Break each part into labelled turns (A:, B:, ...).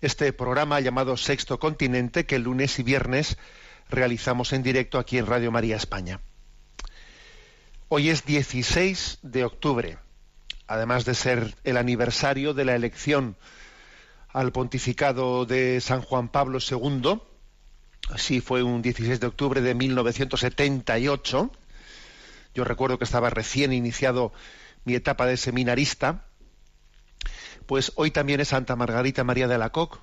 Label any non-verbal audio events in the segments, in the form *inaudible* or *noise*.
A: este programa llamado Sexto Continente, que lunes y viernes realizamos en directo aquí en Radio María España. Hoy es 16 de octubre, además de ser el aniversario de la elección al pontificado de San Juan Pablo II, así fue un 16 de octubre de 1978, yo recuerdo que estaba recién iniciado mi etapa de seminarista, pues hoy también es Santa Margarita María de Alacoc,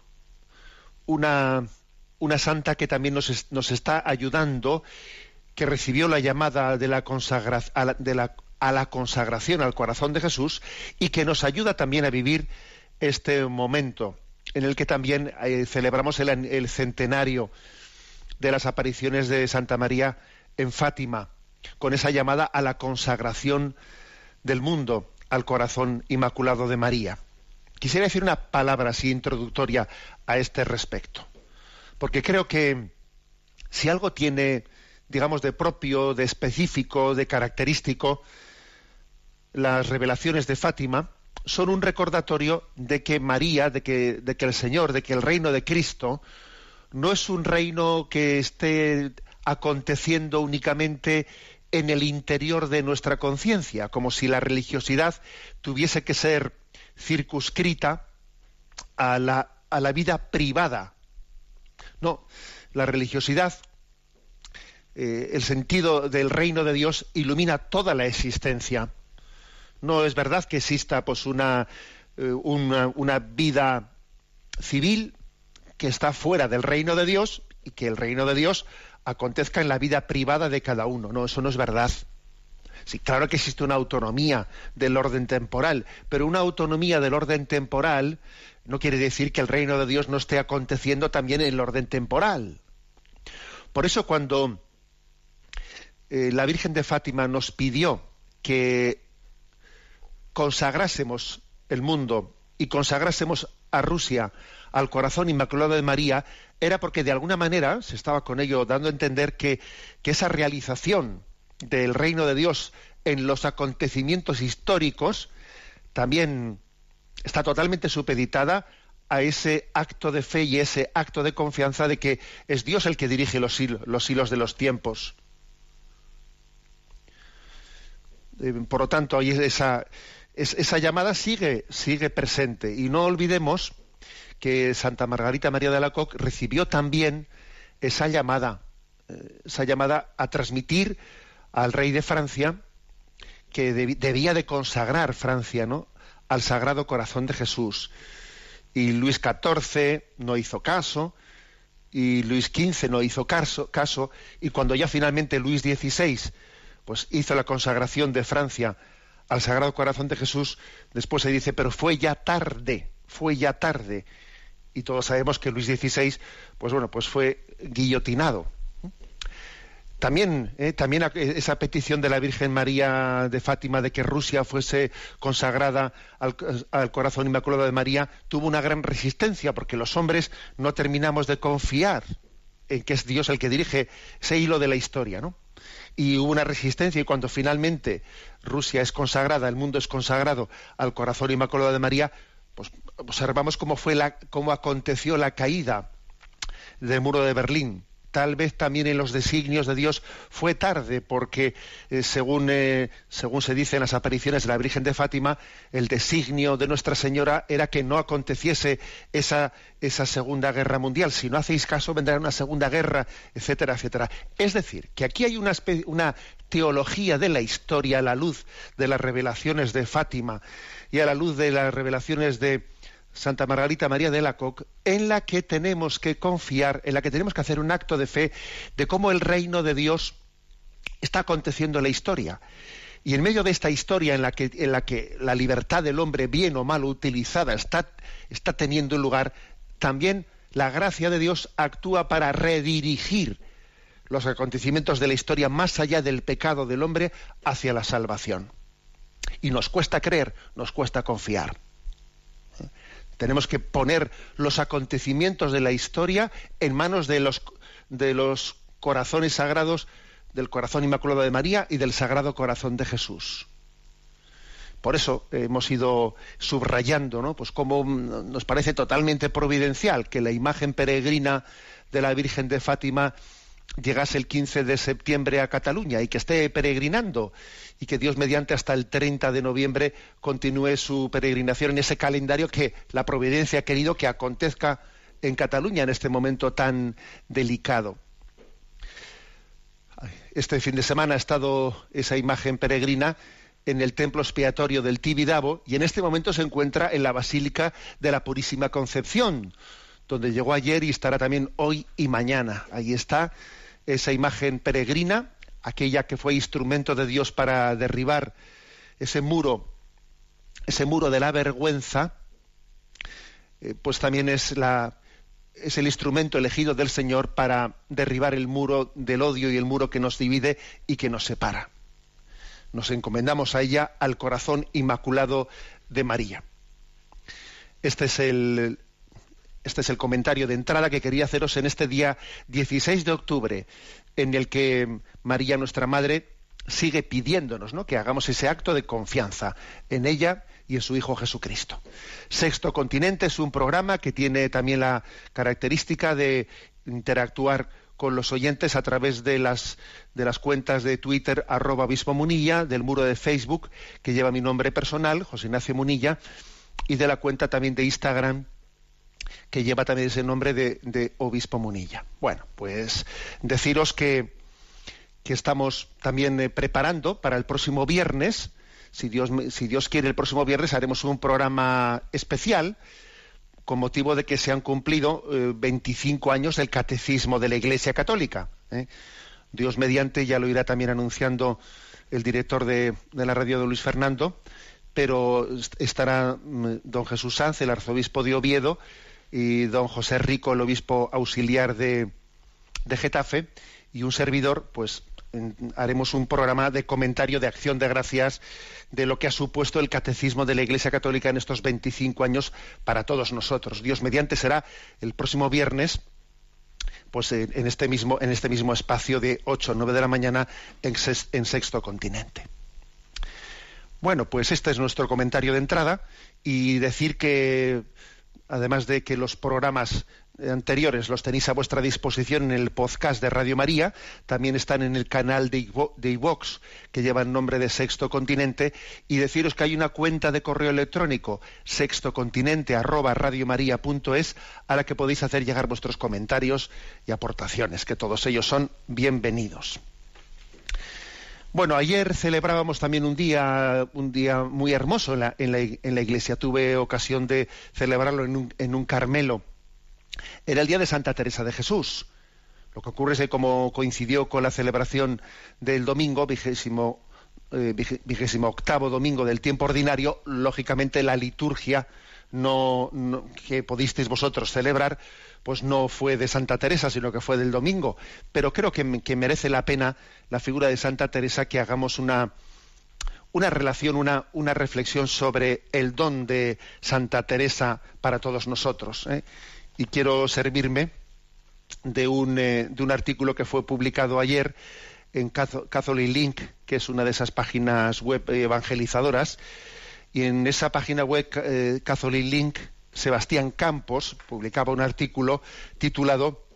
A: una, una santa que también nos, es- nos está ayudando, que recibió la llamada de la, a la- consagración al corazón de Jesús y que nos ayuda también a vivir este momento en el que también eh, celebramos el, el centenario de las apariciones de Santa María en Fátima, con esa llamada a la consagración del mundo al corazón inmaculado de María. Quisiera decir una palabra así introductoria a este respecto, porque creo que si algo tiene, digamos, de propio, de específico, de característico, las revelaciones de Fátima son un recordatorio de que María, de que, de que el Señor, de que el reino de Cristo no es un reino que esté aconteciendo únicamente en el interior de nuestra conciencia, como si la religiosidad tuviese que ser circunscrita a la, a la vida privada. No, la religiosidad, eh, el sentido del reino de Dios ilumina toda la existencia. No es verdad que exista pues una, eh, una, una vida civil que está fuera del reino de Dios y que el reino de Dios acontezca en la vida privada de cada uno. No, eso no es verdad. Sí, claro que existe una autonomía del orden temporal, pero una autonomía del orden temporal no quiere decir que el reino de Dios no esté aconteciendo también en el orden temporal. Por eso cuando eh, la Virgen de Fátima nos pidió que consagrásemos el mundo y consagrásemos a Rusia al corazón inmaculado de María, era porque de alguna manera se estaba con ello dando a entender que, que esa realización del reino de Dios en los acontecimientos históricos también está totalmente supeditada a ese acto de fe y ese acto de confianza de que es Dios el que dirige los hilos, los hilos de los tiempos. Eh, por lo tanto, esa, es- esa llamada sigue, sigue presente. Y no olvidemos que Santa Margarita María de Alacoc recibió también esa llamada, eh, esa llamada a transmitir al rey de Francia que debía de consagrar Francia, ¿no? al Sagrado Corazón de Jesús. Y Luis XIV no hizo caso, y Luis XV no hizo caso, caso, y cuando ya finalmente Luis XVI pues hizo la consagración de Francia al Sagrado Corazón de Jesús, después se dice, pero fue ya tarde, fue ya tarde. Y todos sabemos que Luis XVI, pues bueno, pues fue guillotinado. También, eh, también a- esa petición de la Virgen María de Fátima de que Rusia fuese consagrada al, al corazón inmaculado de María tuvo una gran resistencia porque los hombres no terminamos de confiar en que es Dios el que dirige ese hilo de la historia, ¿no? Y hubo una resistencia y cuando finalmente Rusia es consagrada, el mundo es consagrado al corazón inmaculado de María, pues observamos cómo fue la, cómo aconteció la caída del muro de Berlín tal vez también en los designios de Dios fue tarde, porque eh, según, eh, según se dice en las apariciones de la Virgen de Fátima, el designio de Nuestra Señora era que no aconteciese esa, esa Segunda Guerra Mundial. Si no hacéis caso, vendrá una Segunda Guerra, etcétera, etcétera. Es decir, que aquí hay una, una teología de la historia a la luz de las revelaciones de Fátima y a la luz de las revelaciones de Santa Margarita María de la Coque, en la que tenemos que confiar, en la que tenemos que hacer un acto de fe de cómo el reino de Dios está aconteciendo en la historia. Y en medio de esta historia en la que, la libertad del hombre, bien o mal utilizada, está, está teniendo lugar, también la gracia de Dios actúa para redirigir los acontecimientos de la historia más allá del pecado del hombre hacia la salvación. Y nos cuesta creer, nos cuesta confiar. Tenemos que poner los acontecimientos de la historia en manos de los, de los corazones sagrados del corazón inmaculado de María y del Sagrado Corazón de Jesús. Por eso hemos ido subrayando, ¿no? Pues cómo nos parece totalmente providencial que la imagen peregrina de la Virgen de Fátima llegase el 15 de septiembre a Cataluña y que esté peregrinando y que Dios mediante hasta el 30 de noviembre continúe su peregrinación en ese calendario que la providencia ha querido que acontezca en Cataluña en este momento tan delicado. Este fin de semana ha estado esa imagen peregrina en el templo expiatorio del Tibidabo y en este momento se encuentra en la Basílica de la Purísima Concepción, donde llegó ayer y estará también hoy y mañana. Ahí está esa imagen peregrina, aquella que fue instrumento de Dios para derribar ese muro, ese muro de la vergüenza, eh, pues también es la es el instrumento elegido del Señor para derribar el muro del odio y el muro que nos divide y que nos separa. Nos encomendamos a ella, al corazón inmaculado de María. Este es el, este es el comentario de entrada que quería haceros en este día 16 de octubre, en el que María, nuestra Madre, sigue pidiéndonos ¿no? que hagamos ese acto de confianza en ella y en su Hijo Jesucristo. Sexto Continente es un programa que tiene también la característica de interactuar con los oyentes a través de las, de las cuentas de Twitter arroba obispo Munilla, del muro de Facebook que lleva mi nombre personal, José Ignacio Munilla, y de la cuenta también de Instagram que lleva también ese nombre de, Obispo Munilla. Bueno, pues deciros que, que estamos también eh, preparando para el próximo viernes, si Dios, si Dios quiere, el próximo viernes haremos un programa especial con motivo de que se han cumplido 25 eh, años del catecismo de la Iglesia Católica. ¿eh? Dios mediante ya lo irá también anunciando el director de, de la radio de Luis Fernando, pero estará mm, don Jesús Sanz, el arzobispo de Oviedo, y don José Rico, el obispo auxiliar de, de Getafe, y un servidor, pues haremos un programa de comentario de acción de gracias de lo que ha supuesto el catecismo de la Iglesia Católica en estos 25 años para todos nosotros. Dios mediante será el próximo viernes pues en este mismo en este mismo espacio de 8 o 9 de la mañana en, en Sexto Continente. Bueno, pues este es nuestro comentario de entrada y decir que además de que los programas anteriores los tenéis a vuestra disposición en el podcast de Radio María, también están en el canal de iVox que lleva el nombre de Sexto Continente y deciros que hay una cuenta de correo electrónico sextocontinente arroba radiomaria.es a la que podéis hacer llegar vuestros comentarios y aportaciones, que todos ellos son bienvenidos. Bueno, ayer celebrábamos también un día, un día muy hermoso en la, en la, iglesia. Tuve ocasión de celebrarlo en un, en un, Carmelo. Era el día de Santa Teresa de Jesús. Lo que ocurre es que como coincidió con la celebración del domingo, vigésimo, eh, vigésimo octavo domingo del tiempo ordinario, lógicamente la liturgia no, que pudisteis vosotros celebrar pues no fue de Santa Teresa, sino que fue del domingo. Pero creo que, merece la pena la figura de Santa Teresa que hagamos una, una relación, una, una, reflexión sobre el don de Santa Teresa para todos nosotros. ¿eh? Y quiero servirme de un, eh, de un artículo que fue publicado ayer en Catholic Link, que es una de esas páginas web evangelizadoras. Y en esa página web, eh, Catholic Link, Sebastián Campos publicaba un artículo titulado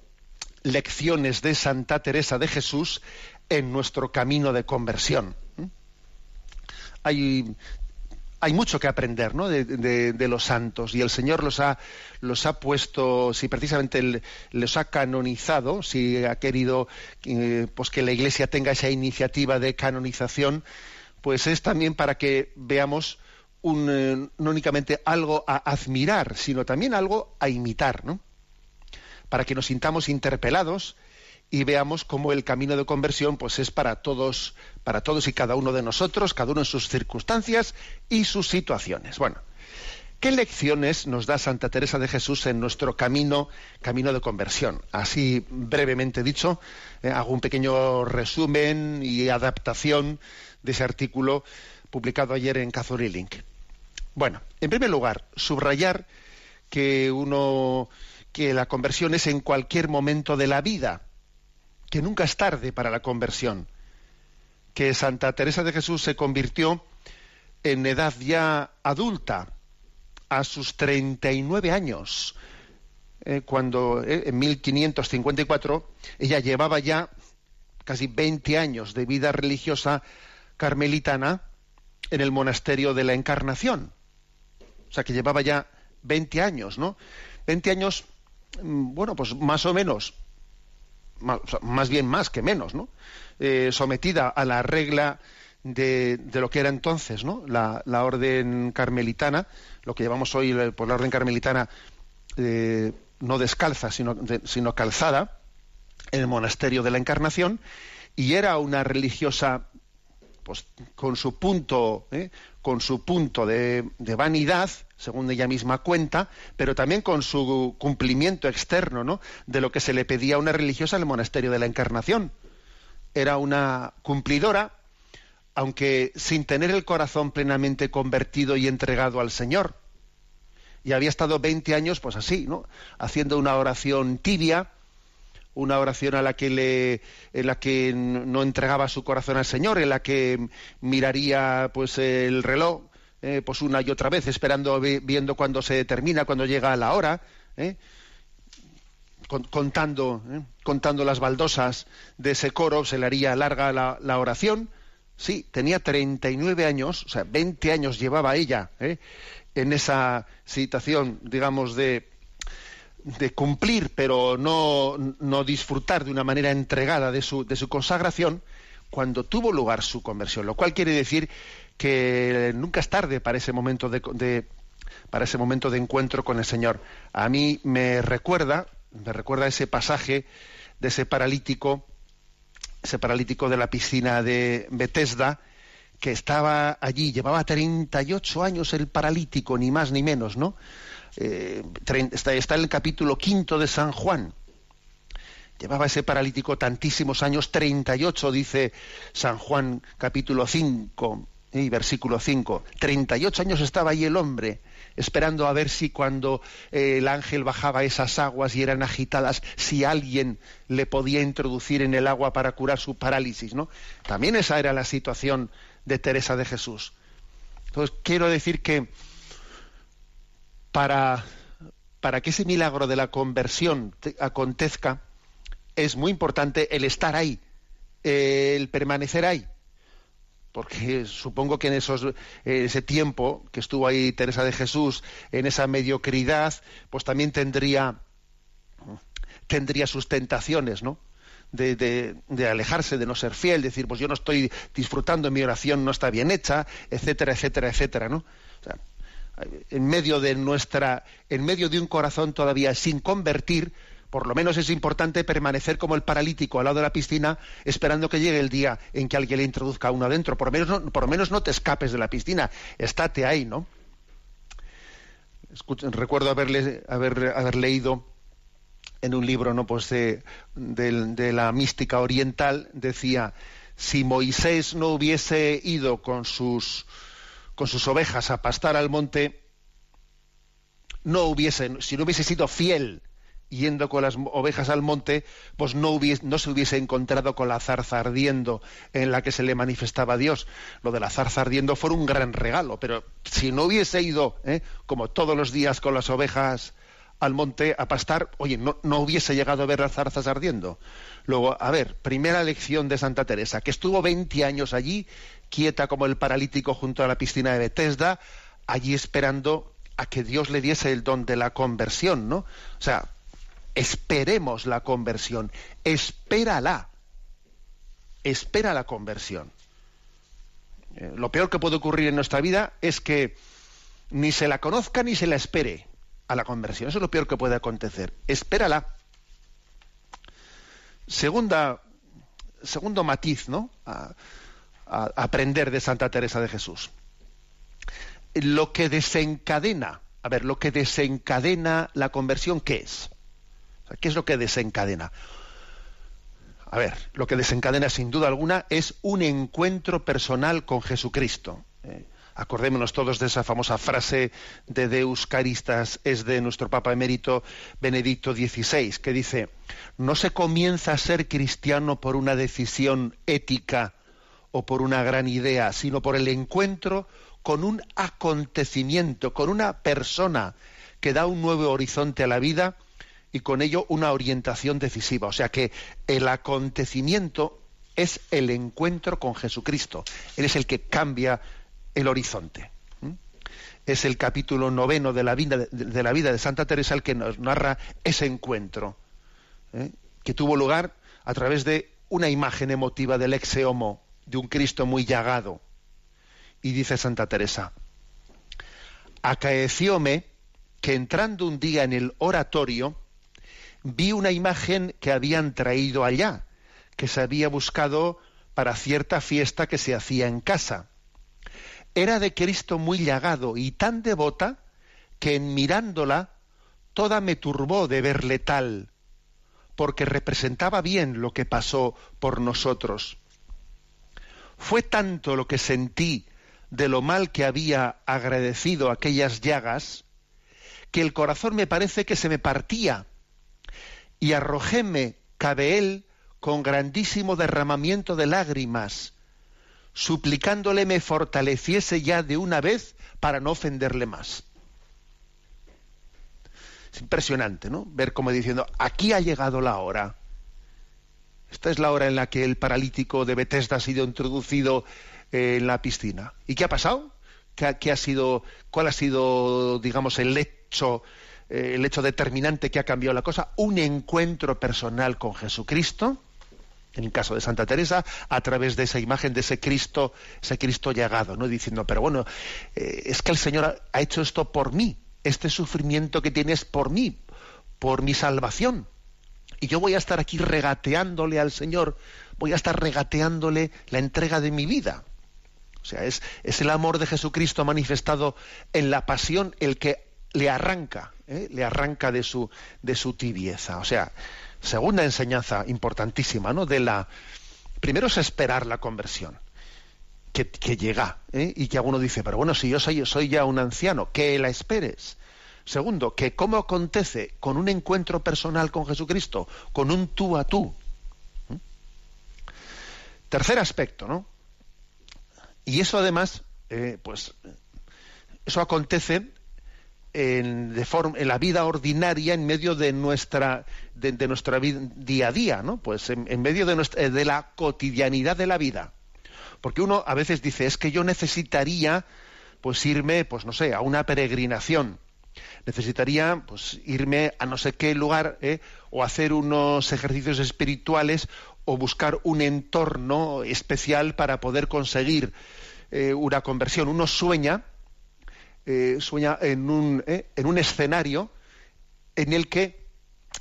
A: lecciones de Santa Teresa de Jesús en nuestro camino de conversión. Hay, hay mucho que aprender ¿no? de, los santos y el Señor los ha, los ha puesto, si precisamente los ha canonizado, si ha querido eh, pues que la Iglesia tenga esa iniciativa de canonización, pues es también para que veamos un, eh, no únicamente algo a admirar, sino también algo a imitar, ¿no? para que nos sintamos interpelados y veamos cómo el camino de conversión pues es para todos, para todos y cada uno de nosotros, cada uno en sus circunstancias y sus situaciones. Bueno, ¿qué lecciones nos da Santa Teresa de Jesús en nuestro camino, camino de conversión? Así brevemente dicho, eh, hago un pequeño resumen y adaptación de ese artículo publicado ayer en Link. Bueno, en primer lugar, subrayar que uno que la conversión es en cualquier momento de la vida que nunca es tarde para la conversión, que Santa Teresa de Jesús se convirtió en edad ya adulta, a sus 39 años, eh, cuando eh, en 1554 ella llevaba ya casi 20 años de vida religiosa carmelitana en el monasterio de la Encarnación. O sea, que llevaba ya 20 años, ¿no? 20 años, mm, bueno, pues más o menos más, bien más que menos, ¿no? Eh, sometida a la regla de, lo que era entonces, ¿no? La, orden carmelitana, lo que llamamos hoy por la orden carmelitana eh, no descalza, sino, sino calzada, en el monasterio de la Encarnación, y era una religiosa pues, con su punto, ¿eh? con su punto de, vanidad, según ella misma cuenta, pero también con su cumplimiento externo, ¿no? De lo que se le pedía a una religiosa en el monasterio de la Encarnación. Era una cumplidora, aunque sin tener el corazón plenamente convertido y entregado al Señor. Y había estado 20 años, pues así, ¿no? Haciendo una oración tibia, una oración a la que le, en la que no entregaba su corazón al Señor, en la que miraría pues el reloj eh, pues una y otra vez, esperando, viendo cuándo se termina, cuando llega la hora, eh, contando, eh, contando las baldosas de ese coro, se le haría larga la, la oración. Sí, tenía 39 años, o sea, 20 años llevaba ella en esa situación, digamos, de, de cumplir, pero no, no, disfrutar de una manera entregada de su, de su consagración, cuando tuvo lugar su conversión, lo cual quiere decir que nunca es tarde para ese momento de, para ese momento de encuentro con el Señor. A mí me recuerda, me recuerda ese pasaje de ese paralítico, ese paralítico de la piscina de Bethesda, que estaba allí, llevaba 38 años el paralítico, ni más ni menos, ¿no? Eh, está, en el capítulo quinto de San Juan. Llevaba ese paralítico tantísimos años, 38, dice San Juan capítulo 5 y versículo 5. 38 años estaba ahí el hombre, esperando a ver si cuando eh, el ángel bajaba esas aguas y eran agitadas, si alguien le podía introducir en el agua para curar su parálisis, ¿no? También esa era la situación de Teresa de Jesús. Entonces, quiero decir que para, para que ese milagro de la conversión acontezca, es muy importante el estar ahí, el permanecer ahí. Porque supongo que en esos, ese tiempo que estuvo ahí Teresa de Jesús, en esa mediocridad, pues también tendría, tendría sus tentaciones, ¿no? De, de, alejarse, de no ser fiel, decir, pues yo no estoy disfrutando, mi oración no está bien hecha, etcétera, etcétera, etcétera, ¿no? En medio de nuestra, en medio de un corazón todavía sin convertir, por lo menos es importante permanecer como el paralítico al lado de la piscina, esperando que llegue el día en que alguien le introduzca uno adentro. Por lo menos no, por menos no te escapes de la piscina, estate ahí, ¿no? recuerdo haberle, haber, haber leído en un libro ¿no? pues de, de la mística oriental, decía, si Moisés no hubiese ido con sus con sus ovejas a pastar al monte, no hubiese, si no hubiese sido fiel yendo con las ovejas al monte, pues no, hubiese, no se hubiese encontrado con la zarza ardiendo en la que se le manifestaba a Dios. Lo de la zarza ardiendo fue un gran regalo, pero si no hubiese ido, ¿eh? como todos los días con las ovejas al monte a pastar, oye, no, hubiese llegado a ver las zarzas ardiendo. Luego, a ver, primera lección de Santa Teresa, que estuvo 20 años allí, quieta como el paralítico junto a la piscina de Bethesda, allí esperando a que Dios le diese el don de la conversión, ¿no? O sea, esperemos la conversión, espérala, espera la conversión. Eh, lo peor que puede ocurrir en nuestra vida es que ni se la conozca ni se la espere a la conversión. Eso es lo peor que puede acontecer. Espérala. Segunda, segundo matiz, ¿no? A, aprender de Santa Teresa de Jesús. Lo que desencadena, a ver, lo que desencadena la conversión, ¿qué es? ¿Qué es lo que desencadena? A ver, lo que desencadena sin duda alguna es un encuentro personal con Jesucristo. ¿eh? Acordémonos todos de esa famosa frase de Deus Caristas, es de nuestro Papa emérito Benedicto XVI, que dice, no se comienza a ser cristiano por una decisión ética o por una gran idea, sino por el encuentro con un acontecimiento, con una persona que da un nuevo horizonte a la vida y con ello una orientación decisiva. O sea que el acontecimiento es el encuentro con Jesucristo. Él es el que cambia el horizonte. Es el capítulo noveno de la vida de, la vida de Santa Teresa el que nos narra ese encuentro, ¿eh? que tuvo lugar a través de una imagen emotiva del ex homo, de un Cristo muy llagado. Y dice Santa Teresa, acaecióme que entrando un día en el oratorio, vi una imagen que habían traído allá, que se había buscado para cierta fiesta que se hacía en casa. Era de Cristo muy llagado y tan devota que en mirándola toda me turbó de verle tal, porque representaba bien lo que pasó por nosotros. Fue tanto lo que sentí de lo mal que había agradecido aquellas llagas, que el corazón me parece que se me partía y arrojéme cabe él con grandísimo derramamiento de lágrimas, suplicándole me fortaleciese ya de una vez para no ofenderle más. Es impresionante, ¿no? Ver como diciendo, aquí ha llegado la hora. Esta es la hora en la que el paralítico de Bethesda ha sido introducido en la piscina. ¿Y qué ha pasado? ¿Qué, ha sido, ¿Cuál ha sido, digamos, el hecho eh, el hecho determinante que ha cambiado la cosa, un encuentro personal con Jesucristo, en el caso de Santa Teresa, a través de esa imagen de ese Cristo, ese Cristo llegado, ¿no? Diciendo, pero bueno, eh, es que el Señor ha hecho esto por mí, este sufrimiento que tienes por mí, por mi salvación. Y yo voy a estar aquí regateándole al Señor, voy a estar regateándole la entrega de mi vida. O sea, es, es el amor de Jesucristo manifestado en la pasión el que le arranca, ¿eh? le arranca de su, de su tibieza. O sea, segunda enseñanza importantísima, ¿no? De la primero es esperar la conversión, que, llega, ¿eh? y que alguno dice, pero bueno, si yo soy, soy ya un anciano, que la esperes. Segundo, que cómo acontece con un encuentro personal con Jesucristo, con un tú a tú. ¿Mm? Tercer aspecto, ¿no? Y eso además, eh, pues, eso acontece en, de en la vida ordinaria, en medio de nuestra, de, nuestra vida, día a día, ¿no? Pues en, medio de, nuestra, de la cotidianidad de la vida. Porque uno a veces dice, es que yo necesitaría, pues irme, pues no sé, a una peregrinación. Necesitaría, pues, irme a no sé qué lugar, ¿eh? o hacer unos ejercicios espirituales, o buscar un entorno especial para poder conseguir eh, una conversión. Uno sueña, eh, sueña en un, eh, en un escenario en el que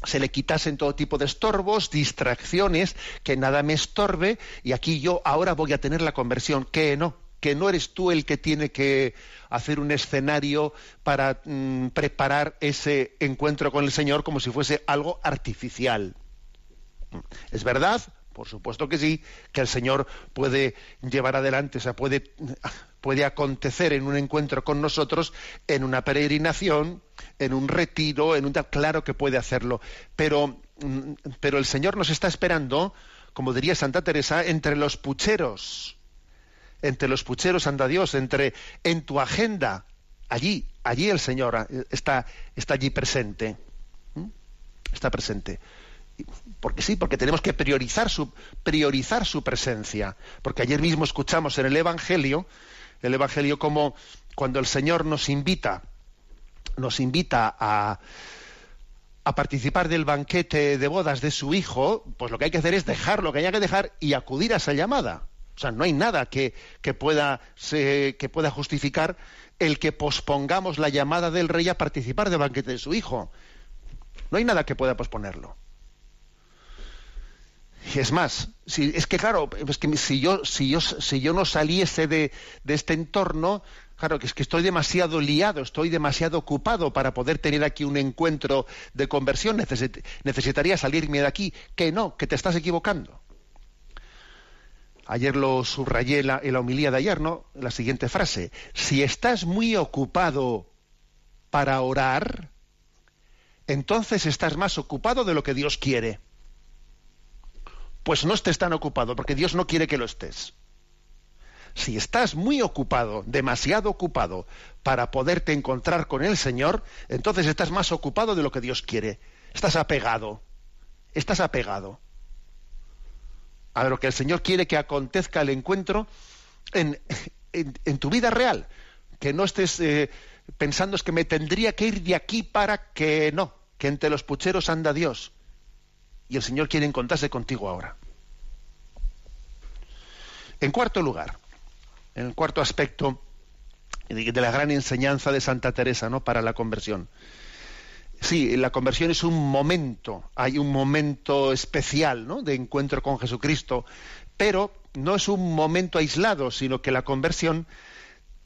A: se le quitasen todo tipo de estorbos, distracciones, que nada me estorbe, y aquí yo ahora voy a tener la conversión, que no, que no eres tú el que tiene que hacer un escenario para mm, preparar ese encuentro con el Señor como si fuese algo artificial. Es verdad, por supuesto que sí, que el Señor puede llevar adelante, o sea, puede *laughs* puede acontecer en un encuentro con nosotros, en una peregrinación, en un retiro, en un claro que puede hacerlo, pero, mm, pero el Señor nos está esperando, como diría Santa Teresa, entre los pucheros, entre los pucheros, anda Dios, entre en tu agenda, allí, allí el Señor está, está allí presente. está presente. Porque sí, porque tenemos que priorizar su, priorizar su presencia. Porque ayer mismo escuchamos en el Evangelio, el Evangelio como cuando el Señor nos invita, nos invita a, a participar del banquete de bodas de su hijo, pues lo que hay que hacer es dejar lo que haya que dejar y acudir a esa llamada. O sea, no hay nada que, pueda, que pueda justificar el que pospongamos la llamada del rey a participar del banquete de su hijo. No hay nada que pueda posponerlo. Es más, si, es que claro, es que si yo, si yo, no saliese de, este entorno, claro, que es que estoy demasiado liado, estoy demasiado ocupado para poder tener aquí un encuentro de conversión, necesitaría salirme de aquí. Que no, que te estás equivocando. Ayer lo subrayé en la, en la homilía de ayer, ¿no? La siguiente frase. Si estás muy ocupado para orar, entonces estás más ocupado de lo que Dios quiere pues no estés tan ocupado, porque Dios no quiere que lo estés. Si estás muy ocupado, demasiado ocupado, para poderte encontrar con el Señor, entonces estás más ocupado de lo que Dios quiere. Estás apegado. Estás apegado a lo que el Señor quiere que acontezca el encuentro en, en, tu vida real. Que no estés eh, pensando es que me tendría que ir de aquí para que no, que entre los pucheros anda Dios. Y el Señor quiere encontrarse contigo ahora. En cuarto lugar, en el cuarto aspecto de la gran enseñanza de Santa Teresa ¿no? para la conversión. Sí, la conversión es un momento, hay un momento especial ¿no? de encuentro con Jesucristo, pero no es un momento aislado, sino que la conversión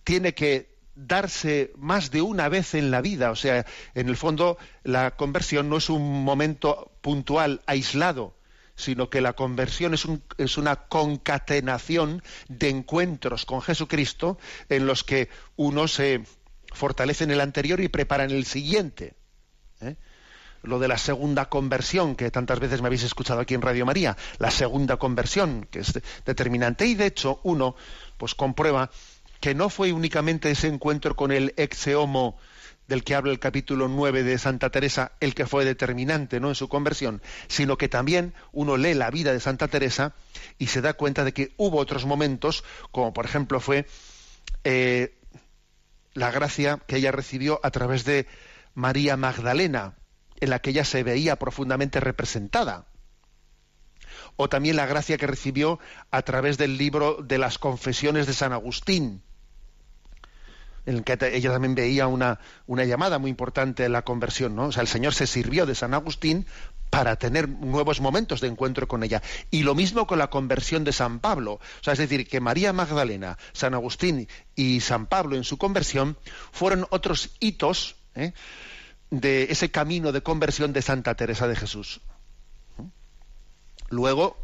A: tiene que darse más de una vez en la vida. O sea, en el fondo, la conversión no es un momento puntual, aislado, sino que la conversión es, es, una concatenación de encuentros con Jesucristo en los que uno se fortalece en el anterior y prepara en el siguiente. ¿eh? Lo de la segunda conversión, que tantas veces me habéis escuchado aquí en Radio María, la segunda conversión, que es determinante. Y de hecho, uno pues comprueba que no fue únicamente ese encuentro con el ex homo del que habla el capítulo 9 de Santa Teresa, el que fue determinante ¿no? en su conversión, sino que también uno lee la vida de Santa Teresa y se da cuenta de que hubo otros momentos, como por ejemplo fue eh, la gracia que ella recibió a través de María Magdalena, en la que ella se veía profundamente representada. O también la gracia que recibió a través del libro de las confesiones de San Agustín, en el que ella también veía una, una llamada muy importante en la conversión, ¿no? O sea, el Señor se sirvió de San Agustín para tener nuevos momentos de encuentro con ella. Y lo mismo con la conversión de San Pablo. O sea, es decir, que María Magdalena, San Agustín y San Pablo en su conversión fueron otros hitos ¿eh? de ese camino de conversión de Santa Teresa de Jesús. Luego,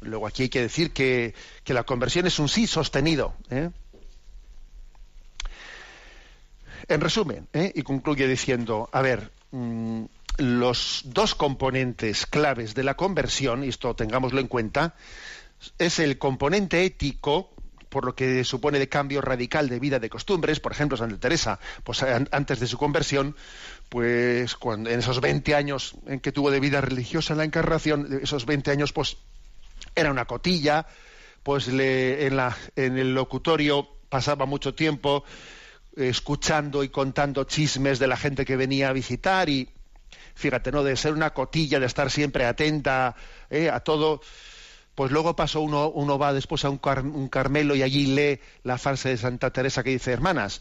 A: luego aquí hay que decir que, que la conversión es un sí sostenido. ¿eh? En resumen, ¿eh? y concluye diciendo, a ver, mm, los dos componentes claves de la conversión, y esto tengámoslo en cuenta, es el componente ético, por lo que supone de cambio radical de vida de costumbres, por ejemplo, Santa Teresa, pues antes de su conversión, pues cuando, en esos 20 años en que tuvo de vida religiosa en la encarnación, esos 20 años, pues era una cotilla, pues le, en, la, en el locutorio pasaba mucho tiempo escuchando y contando chismes de la gente que venía a visitar y fíjate, ¿no? De ser una cotilla, de estar siempre atenta ¿eh? a todo. Pues luego pasó uno, uno va después a un, un Carmelo y allí lee la frase de Santa Teresa que dice, hermanas,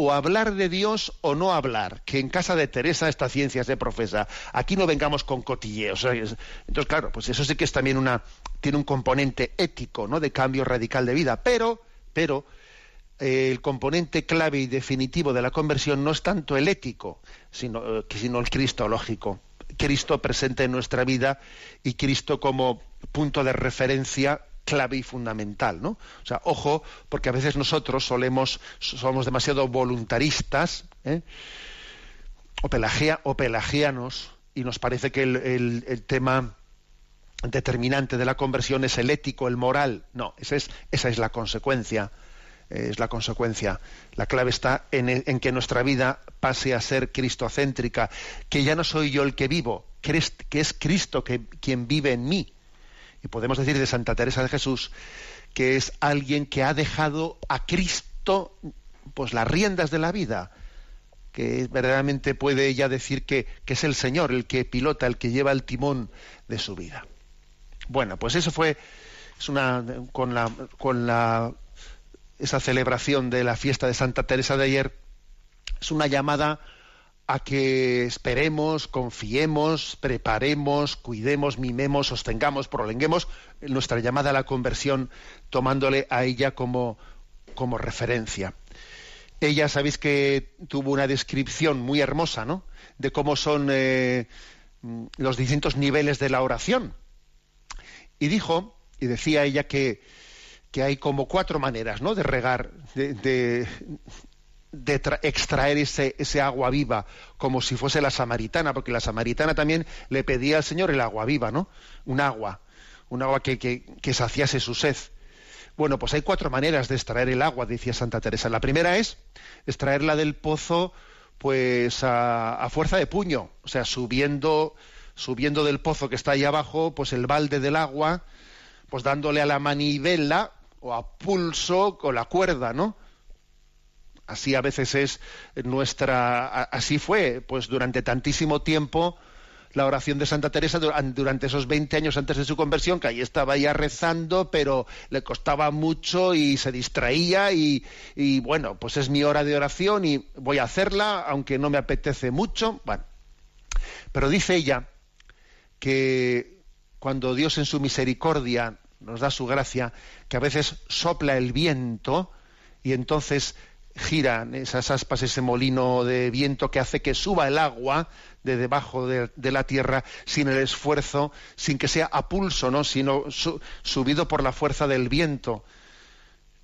A: o hablar de Dios o no hablar, que en casa de Teresa esta ciencia se profesa. Aquí no vengamos con cotilleos. Entonces, claro, pues eso sí que es también una, tiene un componente ético, ¿no? De cambio radical de vida. Pero, pero, el componente clave y definitivo de la conversión no es tanto el ético, sino, eh, el cristológico. Cristo presente en nuestra vida y Cristo como punto de referencia clave y fundamental, ¿no? O sea, ojo, porque a veces nosotros solemos, somos demasiado voluntaristas, ¿eh? o, o pelagianos, y nos parece que el, el, tema determinante de la conversión es el ético, el moral. No, esa es, esa es la consecuencia es la consecuencia. La clave está en, que nuestra vida pase a ser cristocéntrica, que ya no soy yo el que vivo, que es, Cristo quien vive en mí. Y podemos decir de Santa Teresa de Jesús que es alguien que ha dejado a Cristo pues las riendas de la vida, que verdaderamente puede ella decir que, que es el Señor el que pilota, el que lleva el timón de su vida. Bueno, pues eso fue es una con la con la esa celebración de la fiesta de Santa Teresa de ayer es una llamada a que esperemos, confiemos, preparemos, cuidemos, mimemos, sostengamos, prolonguemos nuestra llamada a la conversión tomándole a ella como, como referencia. Ella, sabéis que tuvo una descripción muy hermosa, ¿no? De cómo son eh, los distintos niveles de la oración. Y dijo, y decía ella que, que hay como cuatro maneras, ¿no? De regar, de, de, extraer ese, agua viva, como si fuese la samaritana, porque la samaritana también le pedía al Señor el agua viva, ¿no? Un agua, un agua que, que, que saciase su sed. Bueno, pues hay cuatro maneras de extraer el agua, decía Santa Teresa. La primera es extraerla del pozo, pues a, a fuerza de puño, o sea, subiendo subiendo del pozo que está ahí abajo, pues el balde del agua, pues dándole a la manivela o a pulso con la cuerda, ¿no? Así a veces es nuestra, así fue, pues durante tantísimo tiempo la oración de Santa Teresa durante esos 20 años antes de su conversión, que ahí estaba ella rezando, pero le costaba mucho y se distraía y, y bueno, pues es mi hora de oración y voy a hacerla, aunque no me apetece mucho. Bueno, pero dice ella que cuando Dios en su misericordia nos da su gracia, que a veces sopla el viento y entonces giran esas aspas, ese molino de viento que hace que suba el agua de debajo de, la tierra sin el esfuerzo, sin que sea a pulso, ¿no? sino subido por la fuerza del viento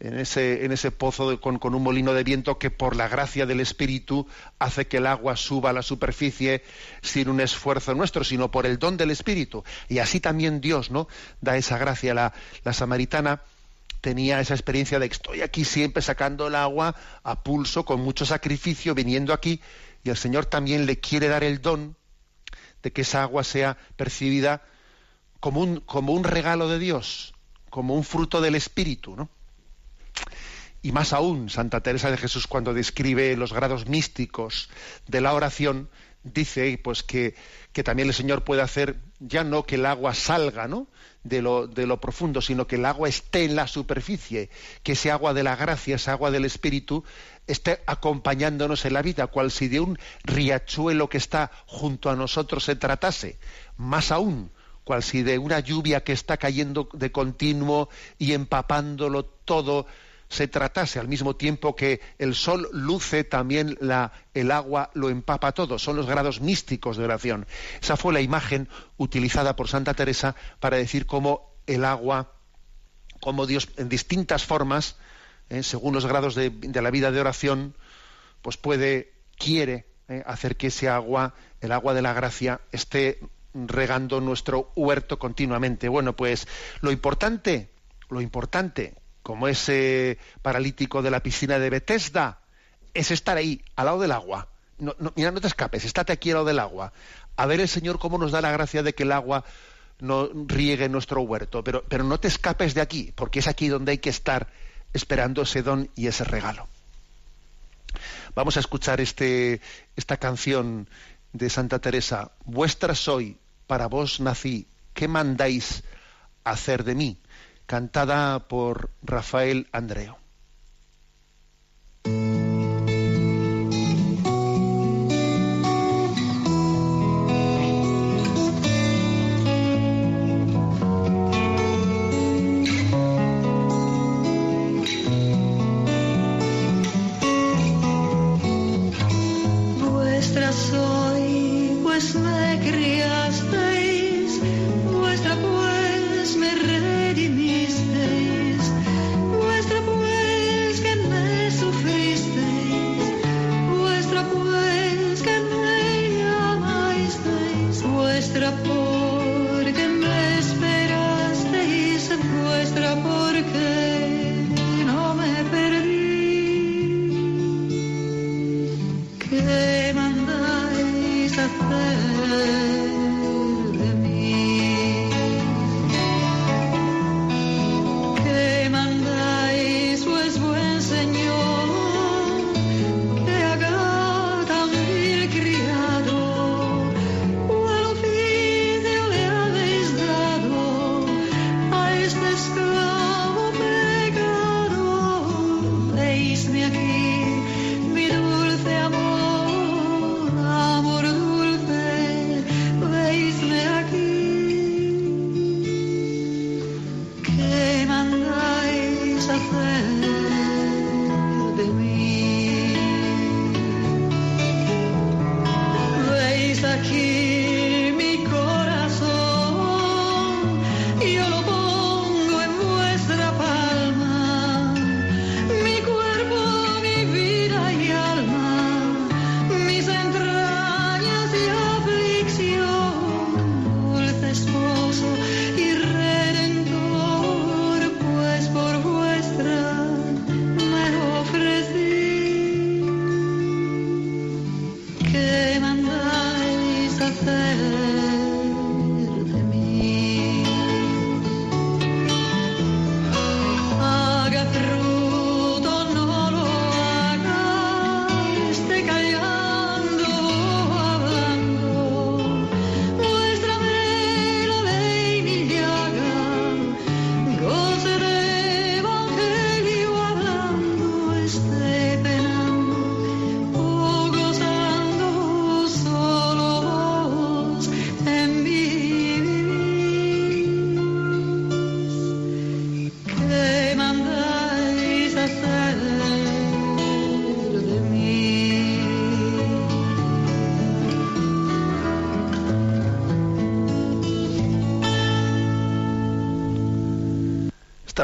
A: en ese, pozo con, con, un molino de viento que por la gracia del Espíritu hace que el agua suba a la superficie sin un esfuerzo nuestro, sino por el don del Espíritu. Y así también Dios ¿no? da esa gracia. La, la samaritana tenía esa experiencia de que estoy aquí siempre sacando el agua a pulso, con mucho sacrificio, viniendo aquí, y el Señor también le quiere dar el don de que esa agua sea percibida como un, como un regalo de Dios, como un fruto del Espíritu, ¿no? Y más aún, Santa Teresa de Jesús, cuando describe los grados místicos de la oración, dice pues que, que también el Señor puede hacer ya no que el agua salga ¿no? de, lo, de lo profundo, sino que el agua esté en la superficie, que ese agua de la gracia, ese agua del Espíritu, esté acompañándonos en la vida, cual si de un riachuelo que está junto a nosotros se tratase. Más aún, cual si de una lluvia que está cayendo de continuo y empapándolo todo se tratase al mismo tiempo que el sol luce, también la, el agua lo empapa todo. Son los grados místicos de oración. Esa fue la imagen utilizada por Santa Teresa para decir cómo el agua, cómo Dios en distintas formas, eh, según los grados de, la vida de oración, pues puede, quiere eh, hacer que ese agua, el agua de la gracia, esté regando nuestro huerto continuamente. Bueno, pues lo importante, lo importante como ese paralítico de la piscina de Bethesda, es estar ahí, al lado del agua. No, mira, no te escapes, estate aquí al lado del agua. A ver el Señor cómo nos da la gracia de que el agua no riegue nuestro huerto, pero, pero no te escapes de aquí, porque es aquí donde hay que estar esperando ese don y ese regalo. Vamos a escuchar este, esta canción de Santa Teresa. Vuestra soy, para vos nací, ¿qué mandáis hacer de mí? cantada por Rafael Andreo.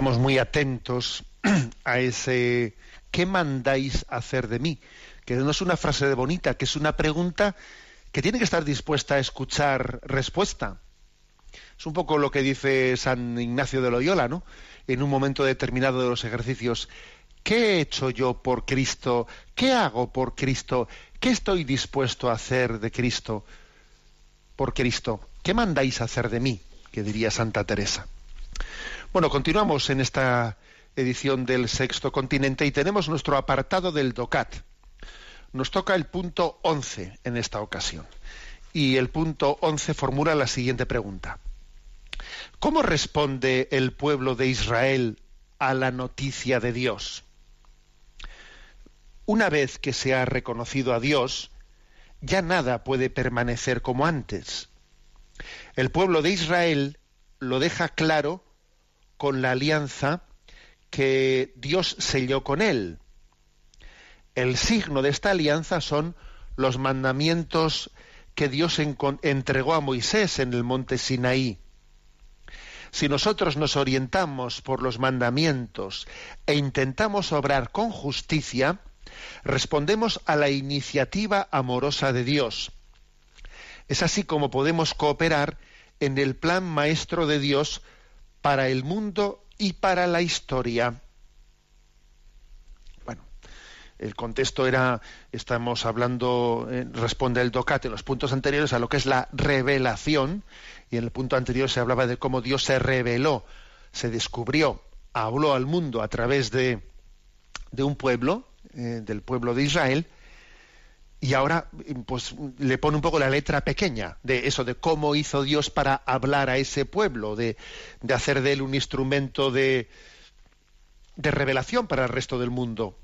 A: Estamos muy atentos *clears throat* a ese ¿qué mandáis hacer de mí? Que no es una frase de bonita, que es una pregunta que tiene que estar dispuesta a escuchar respuesta. Es un poco lo que dice San Ignacio de Loyola, ¿no? En un momento determinado de los ejercicios. ¿Qué he hecho yo por Cristo? ¿Qué hago por Cristo? ¿Qué estoy dispuesto a hacer de Cristo? Por Cristo. ¿Qué mandáis hacer de mí? Que diría Santa Teresa. Bueno, continuamos en esta edición del Sexto Continente y tenemos nuestro apartado del DOCAT. Nos toca el punto 11 en esta ocasión. Y el punto 11 formula la siguiente pregunta. ¿Cómo responde el pueblo de Israel a la noticia de Dios? Una vez que se ha reconocido a Dios, ya nada puede permanecer como antes. El pueblo de Israel lo deja claro con la alianza que Dios selló con él. El signo de esta alianza son los mandamientos que Dios entregó a Moisés en el monte Sinaí. Si nosotros nos orientamos por los mandamientos e intentamos obrar con justicia, respondemos a la iniciativa amorosa de Dios. Es así como podemos cooperar en el plan maestro de Dios para el mundo y para la historia. Bueno, el contexto era, estamos hablando, eh, responde el DOCAT en los puntos anteriores a lo que es la revelación, y en el punto anterior se hablaba de cómo Dios se reveló, se descubrió, habló al mundo a través de, de un pueblo, eh, del pueblo de Israel, y ahora pues le pone un poco la letra pequeña de eso de cómo hizo Dios para hablar a ese pueblo de, de hacer de él un instrumento de, de revelación para el resto del mundo.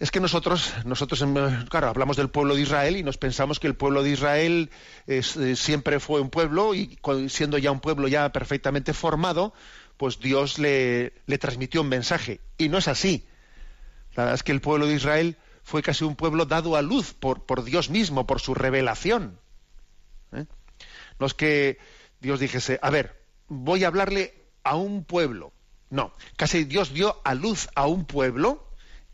A: Es que nosotros nosotros claro hablamos del pueblo de Israel y nos pensamos que el pueblo de Israel eh, siempre fue un pueblo y siendo ya un pueblo ya perfectamente formado pues Dios le, le transmitió un mensaje. Y no es así. La verdad es que el pueblo de Israel fue casi un pueblo dado a luz por, Dios mismo, por su revelación. ¿Eh? No es que Dios dijese, a ver, voy a hablarle a un pueblo. No, casi Dios dio a luz a un pueblo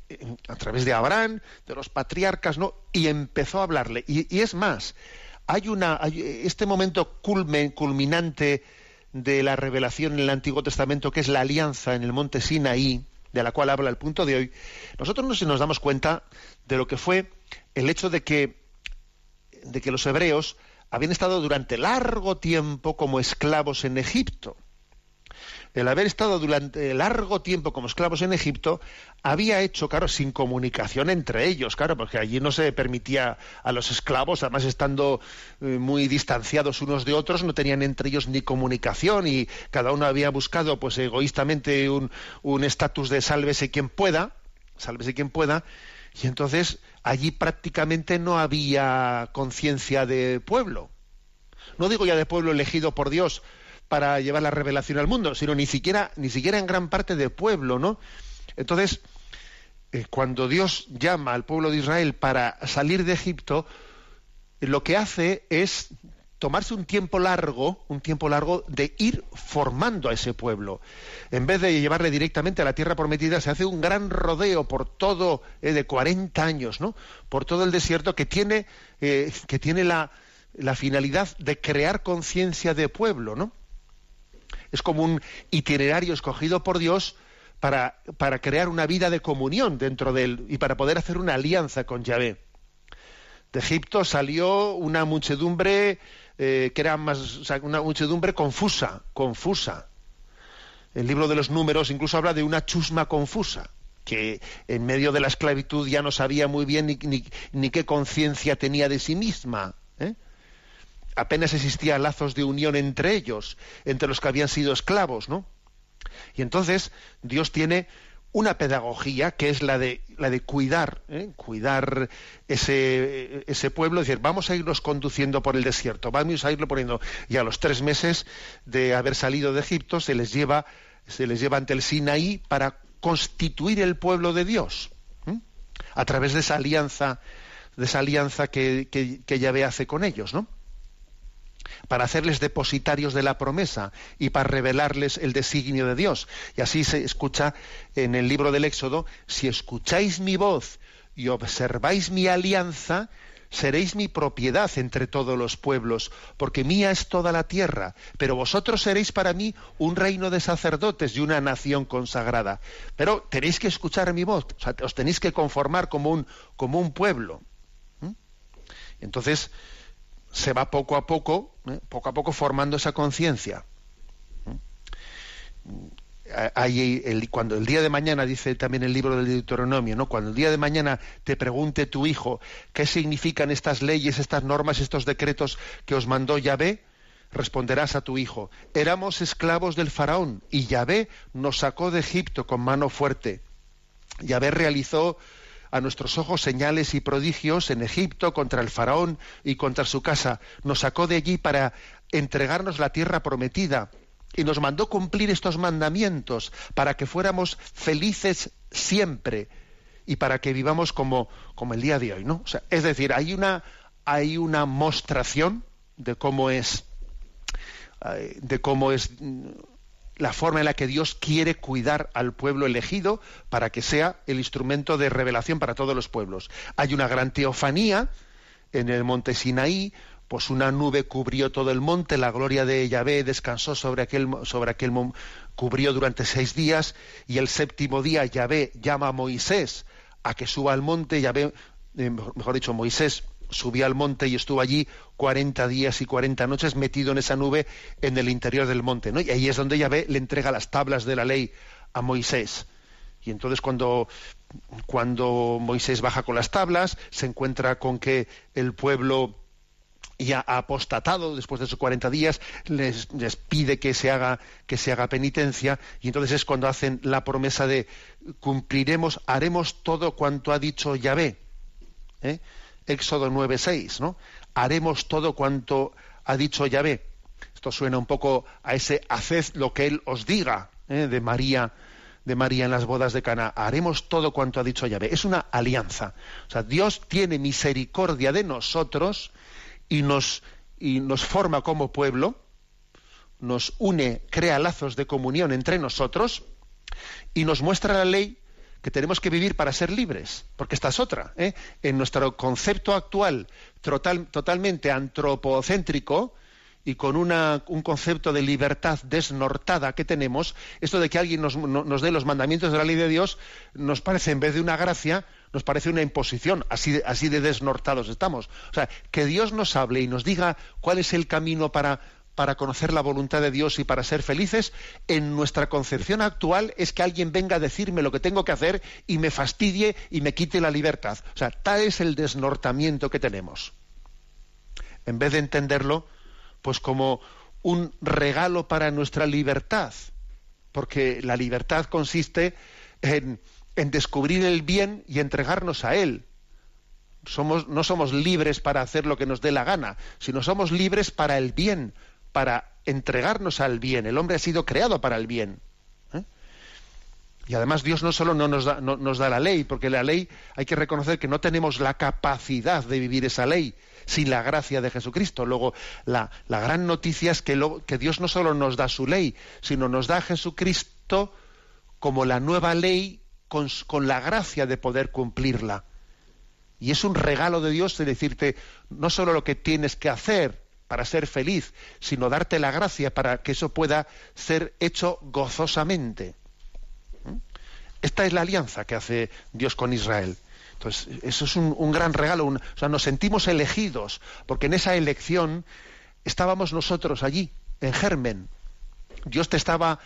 A: eh, a través de Abraham, de los patriarcas, ¿no? Y empezó a hablarle. Y, es más, hay una, este momento culminante de la revelación en el Antiguo Testamento, que es la alianza en el monte Sinaí, de la cual habla el punto de hoy, nosotros no nos damos cuenta de lo que fue el hecho de que, de que los hebreos habían estado durante largo tiempo como esclavos en Egipto el haber estado durante largo tiempo como esclavos en Egipto, había hecho, claro, sin comunicación entre ellos, claro, porque allí no se permitía a los esclavos, además estando eh, muy distanciados unos de otros, no tenían entre ellos ni comunicación y cada uno había buscado, pues egoístamente, un estatus de sálvese quien pueda, sálvese quien pueda, y entonces allí prácticamente no había conciencia de pueblo. No digo ya de pueblo elegido por Dios, para llevar la revelación al mundo, sino ni siquiera, ni siquiera en gran parte de pueblo, ¿no? Entonces, eh, cuando Dios llama al pueblo de Israel para salir de Egipto, lo que hace es tomarse un tiempo largo, un tiempo largo de ir formando a ese pueblo. En vez de llevarle directamente a la tierra prometida, se hace un gran rodeo por todo, eh, de 40 años, ¿no? Por todo el desierto que tiene, eh, que tiene la, la finalidad de crear conciencia de pueblo, ¿no? Es como un itinerario escogido por Dios para, para crear una vida de comunión dentro de él y para poder hacer una alianza con Yahvé. De Egipto salió una muchedumbre eh, que era más, una muchedumbre confusa, confusa. El libro de los números incluso habla de una chusma confusa, que en medio de la esclavitud ya no sabía muy bien ni, ni, qué conciencia tenía de sí misma. ¿eh? Apenas existían lazos de unión entre ellos, entre los que habían sido esclavos, ¿no? Y entonces Dios tiene una pedagogía que es la de la de cuidar, ¿eh? cuidar ese, pueblo, es decir, vamos a irlos conduciendo por el desierto, vamos a irlo poniendo, y a los tres meses de haber salido de Egipto se les lleva, se les lleva ante el Sinaí para constituir el pueblo de Dios, a través de esa alianza, de esa alianza que, que, que Yahvé hace con ellos, ¿no? Para hacerles depositarios de la promesa y para revelarles el designio de Dios. Y así se escucha en el libro del Éxodo, si escucháis mi voz y observáis mi alianza, seréis mi propiedad entre todos los pueblos, porque mía es toda la tierra, pero vosotros seréis para mí un reino de sacerdotes y una nación consagrada. Pero tenéis que escuchar mi voz, os tenéis que conformar como un, como un pueblo. ¿Mm? Entonces, se va poco a poco, ¿eh? poco a poco formando esa conciencia. ¿Eh? cuando el día de mañana, dice también el libro del Deuteronomio, ¿no? cuando el día de mañana te pregunte tu hijo qué significan estas leyes, estas normas, estos decretos que os mandó Yahvé, responderás a tu hijo, éramos esclavos del faraón y Yahvé nos sacó de Egipto con mano fuerte. Yahvé realizó a nuestros ojos señales y prodigios en Egipto contra el faraón y contra su casa. Nos sacó de allí para entregarnos la tierra prometida y nos mandó cumplir estos mandamientos para que fuéramos felices siempre y para que vivamos como, como el día de hoy, ¿no? Es decir, hay una, hay una mostración de cómo es eh, de cómo es la forma en la que Dios quiere cuidar al pueblo elegido para que sea el instrumento de revelación para todos los pueblos. Hay una gran teofanía en el monte Sinaí, pues una nube cubrió todo el monte, la gloria de Yahvé descansó sobre aquel, sobre aquel cubrió durante seis días, y el séptimo día Yahvé llama a Moisés a que suba al monte, Yahvé, eh, mejor dicho, Moisés subí al monte y estuvo allí 40 días y 40 noches metido en esa nube en el interior del monte. Y ahí es donde Yahvé le entrega las tablas de la ley a Moisés. Y entonces cuando, cuando Moisés baja con las tablas, se encuentra con que el pueblo ya ha apostatado después de esos 40 días, les, les, pide que se, haga, que se haga penitencia, y entonces es cuando hacen la promesa de cumpliremos, haremos todo cuanto ha dicho Yahvé. ¿eh? Éxodo 9:6, ¿no? Haremos todo cuanto ha dicho Yahvé. Esto suena un poco a ese haced lo que él os diga ¿eh? de María de María en las bodas de Cana. Haremos todo cuanto ha dicho Yahvé. Es una alianza. O sea, Dios tiene misericordia de nosotros y nos, y nos forma como pueblo, nos une, crea lazos de comunión entre nosotros y nos muestra la ley que tenemos que vivir para ser libres, porque esta es otra. ¿eh? En nuestro concepto actual total, totalmente antropocéntrico y con una- un concepto de libertad desnortada que tenemos, esto de que alguien nos, no- nos dé los mandamientos de la ley de Dios, nos parece, en vez de una gracia, nos parece una imposición, así de, así de desnortados estamos. O sea, que Dios nos hable y nos diga cuál es el camino para, para conocer la voluntad de Dios y para ser felices, en nuestra concepción actual es que alguien venga a decirme lo que tengo que hacer y me fastidie y me quite la libertad. O sea, tal es el desnortamiento que tenemos en vez de entenderlo pues como un regalo para nuestra libertad, porque la libertad consiste en, en descubrir el bien y entregarnos a él. Somos, no somos libres para hacer lo que nos dé la gana, sino somos libres para el bien, para entregarnos al bien. El hombre ha sido creado para el bien. ¿eh? Y además Dios no solo no nos, da, la ley, porque la ley hay que reconocer que no tenemos la capacidad de vivir esa ley sin la gracia de Jesucristo. Luego, la, gran noticia es que, Dios no solo nos da su ley, sino nos da a Jesucristo como la nueva ley con la gracia de poder cumplirla. Y es un regalo de Dios de decirte no solo lo que tienes que hacer para ser feliz, sino darte la gracia para que eso pueda ser hecho gozosamente. ¿Mm? Esta es la alianza que hace Dios con Israel. Entonces, eso es un, gran regalo. o sea, nos sentimos elegidos, porque en esa elección estábamos nosotros allí, en germen. Dios te estaba,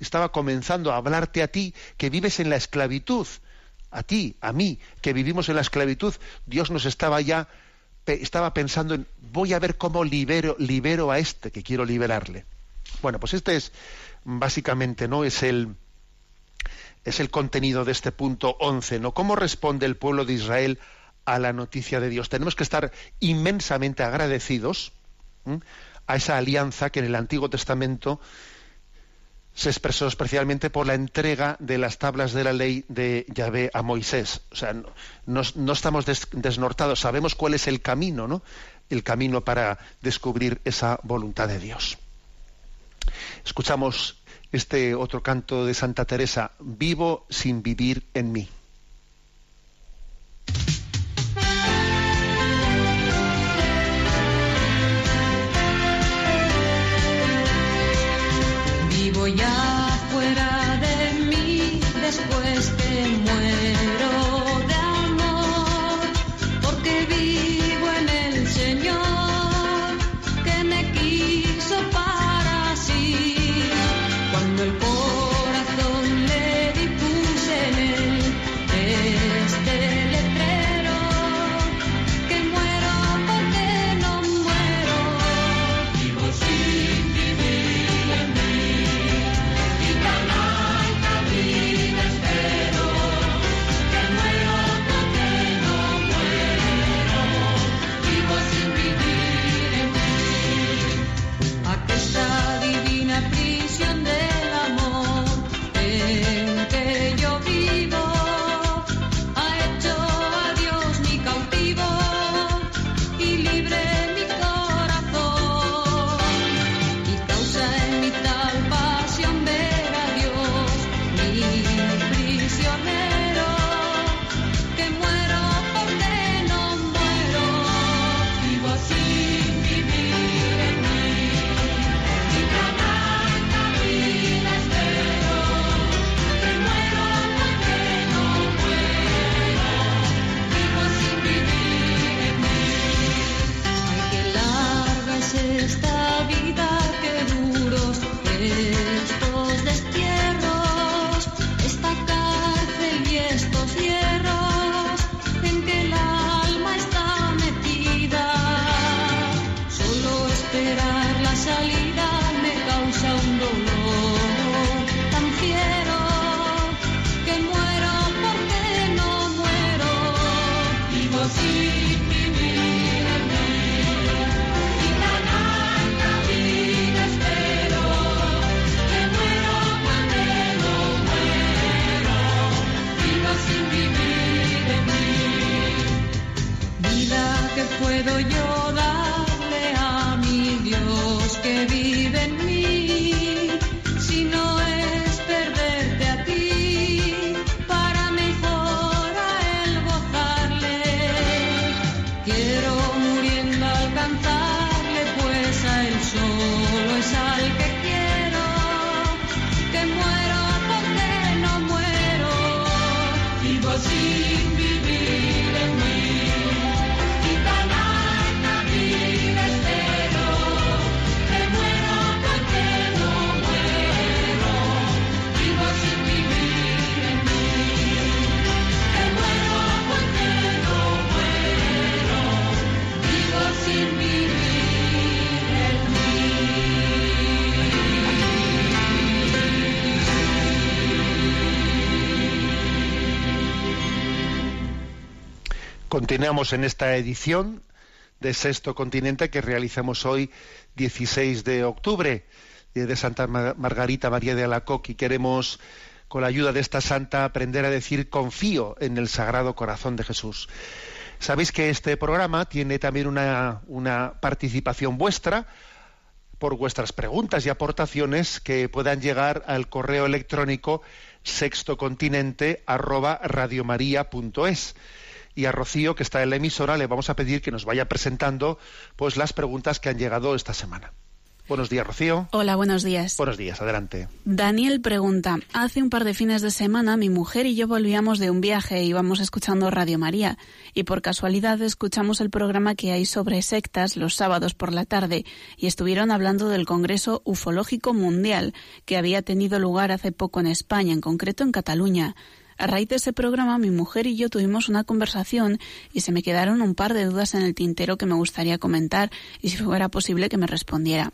A: estaba comenzando a hablarte a ti, que vives en la esclavitud. A ti, a mí, que vivimos en la esclavitud. Dios nos estaba ya, estaba pensando en, voy a ver cómo libero, libero a este que quiero liberarle. Bueno, pues este es básicamente, ¿no? Es el, es el contenido de este punto 11, ¿no? ¿Cómo responde el pueblo de Israel a la noticia de Dios? Tenemos que estar inmensamente agradecidos a esa alianza que en el Antiguo Testamento se expresó especialmente por la entrega de las tablas de la ley de Yahvé a Moisés. O sea, no, estamos des- desnortados, sabemos cuál es el camino, ¿no? El camino para descubrir esa voluntad de Dios. Escuchamos este otro canto de Santa Teresa, Vivo sin vivir en mí. Continuamos en esta edición de Sexto Continente que realizamos hoy, 16 de octubre, de Santa Margarita María de Alacoque, y queremos, con la ayuda de esta santa, aprender a decir confío en el Sagrado Corazón de Jesús. Sabéis que este programa tiene también una, una participación vuestra por vuestras preguntas y aportaciones que puedan llegar al correo electrónico sextocontinente@radiomaria.es y a Rocío que está en la emisora le vamos a pedir que nos vaya presentando pues las preguntas que han llegado esta semana. Buenos días, Rocío.
B: Hola, buenos días.
A: Buenos días, adelante.
B: Daniel pregunta, hace un par de fines de semana mi mujer y yo volvíamos de un viaje y íbamos escuchando Radio María y por casualidad escuchamos el programa que hay sobre sectas los sábados por la tarde y estuvieron hablando del Congreso Ufológico Mundial que había tenido lugar hace poco en España, en concreto en Cataluña. A raíz de ese programa, mi mujer y yo tuvimos una conversación y se me quedaron un par de dudas en el tintero que me gustaría comentar y si fuera posible que me respondiera.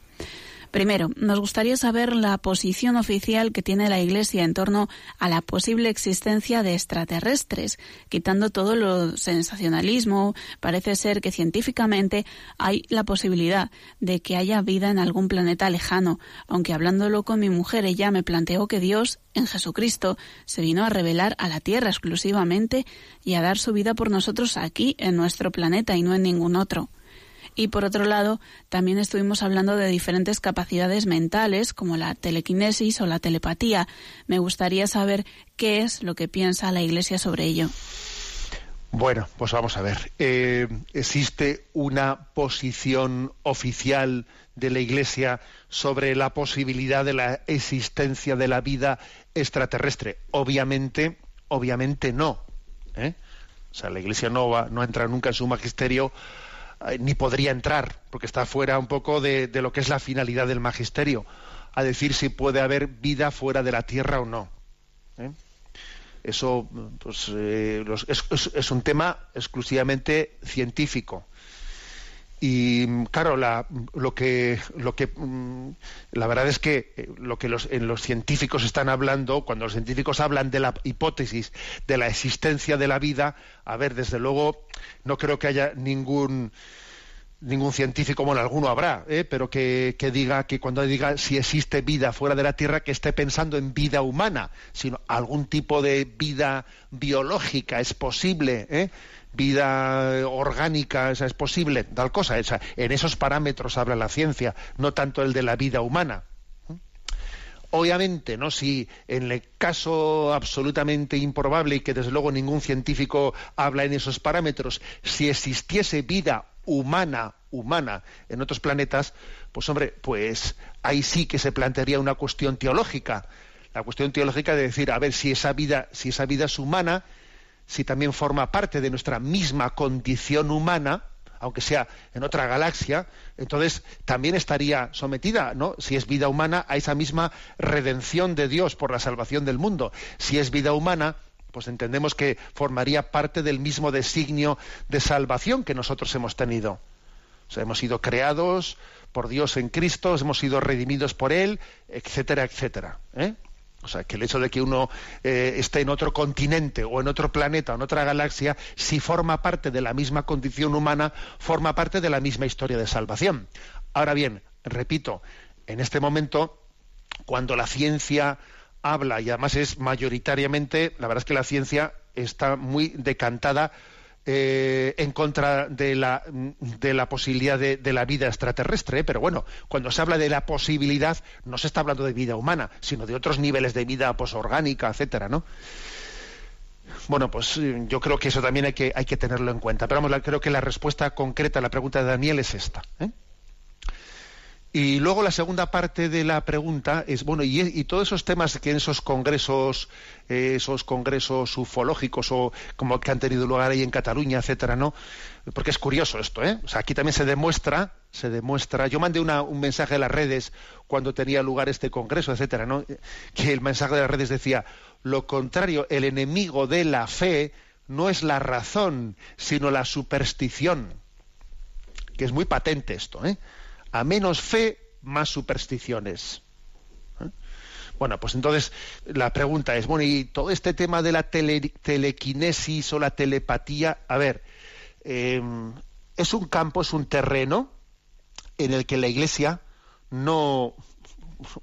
B: Primero, nos gustaría saber la posición oficial que tiene la Iglesia en torno a la posible existencia de extraterrestres. Quitando todo lo sensacionalismo, parece ser que científicamente hay la posibilidad de que haya vida en algún planeta lejano, aunque hablándolo con mi mujer ella me planteó que Dios, en Jesucristo, se vino a revelar a la Tierra exclusivamente y a dar su vida por nosotros aquí, en nuestro planeta y no en ningún otro. Y por otro lado, también estuvimos hablando de diferentes capacidades mentales, como la telequinesis o la telepatía. Me gustaría saber qué es lo que piensa la Iglesia sobre ello.
A: Bueno, pues vamos a ver. Eh, ¿Existe una posición oficial de la Iglesia sobre la posibilidad de la existencia de la vida extraterrestre? Obviamente, obviamente no. ¿eh? O sea, la Iglesia no va, no entra nunca en su magisterio eh, ni podría entrar, porque está fuera un poco de, lo que es la finalidad del magisterio, a decir si puede haber vida fuera de la Tierra o no. ¿eh? Eso pues, eh, es, un tema exclusivamente científico. Y claro, la, lo que, lo que, mm, la verdad es que lo que los, en los científicos están hablando, cuando los científicos hablan de la hipótesis de la existencia de la vida, a ver, desde luego, no creo que haya ningún ningún científico, bueno, alguno habrá, ¿eh? pero que, diga que cuando diga si existe vida fuera de la Tierra, que esté pensando en vida humana, sino algún tipo de vida biológica es posible, ¿eh? Vida orgánica esa es posible, tal cosa. Esa, en esos parámetros habla la ciencia, no tanto el de la vida humana. Obviamente, ¿no? Si en el caso absolutamente improbable y que desde luego ningún científico habla en esos parámetros, si existiese vida humana, humana en otros planetas, pues hombre, pues ahí sí que se plantearía una cuestión teológica. La cuestión teológica de decir, a ver si esa vida, si esa vida es humana, si también forma parte de nuestra misma condición humana, aunque sea en otra galaxia, entonces también estaría sometida, ¿no? Si es vida humana, a esa misma redención de Dios por la salvación del mundo. Si es vida humana, pues entendemos que formaría parte del mismo designio de salvación que nosotros hemos tenido. O sea, hemos sido creados por Dios en Cristo, hemos sido redimidos por Él, etcétera, etcétera. ¿eh? O sea, que el hecho de que uno eh, esté en otro continente o en otro planeta o en otra galaxia, si forma parte de la misma condición humana, forma parte de la misma historia de salvación. Ahora bien, repito, en este momento, cuando la ciencia habla y además es mayoritariamente, la verdad es que la ciencia está muy decantada eh, en contra de la, de la posibilidad de, la vida extraterrestre, ¿eh? pero bueno, cuando se habla de la posibilidad, no se está hablando de vida humana, sino de otros niveles de vida posorgánica, etcétera, ¿no? Bueno, pues eh, yo creo que eso también hay que, hay que tenerlo en cuenta. Pero vamos, creo que la respuesta concreta a la pregunta de Daniel es esta. ¿eh? Y luego la segunda parte de la pregunta es, bueno, y, todos esos temas que en esos congresos, eh, esos congresos ufológicos o como que han tenido lugar ahí en Cataluña, etcétera, ¿no? Porque es curioso esto, ¿eh? O sea, aquí también se demuestra, se demuestra. Yo mandé un mensaje a las redes cuando tenía lugar este congreso, etcétera, ¿no? Que el mensaje de las redes decía, lo contrario, el enemigo de la fe no es la razón, sino la superstición. Que es muy patente esto, ¿eh? A menos fe, más supersticiones. ¿Eh? Bueno, pues entonces la pregunta es, bueno, y todo este tema de la telequinesis o la telepatía, a ver, em, es un campo, es un terreno en el que la Iglesia no,